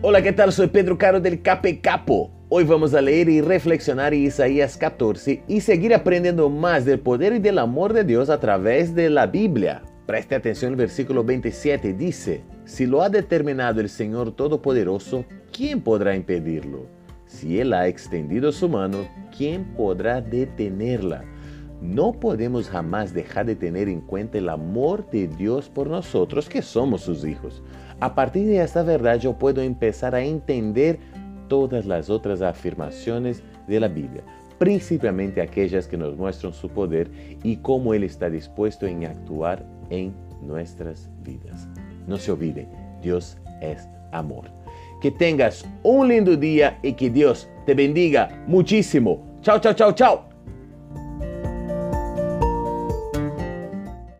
Hola, ¿qué tal? Soy Pedro Caro del Cape Capo. Hoy vamos a leer y reflexionar en Isaías 14 y seguir aprendiendo más del poder y del amor de Dios a través de la Biblia. Preste atención al versículo 27, dice, Si lo ha determinado el Señor Todopoderoso, ¿quién podrá impedirlo? Si Él ha extendido su mano, ¿quién podrá detenerla? No podemos jamás dejar de tener en cuenta el amor de Dios por nosotros que somos sus hijos. A partir de esta verdad yo puedo empezar a entender todas las otras afirmaciones de la Biblia, principalmente aquellas que nos muestran su poder y cómo Él está dispuesto en actuar en nuestras vidas. No se olvide, Dios es amor. Que tengas un lindo día y que Dios te bendiga muchísimo. Chao, chao, chao, chao.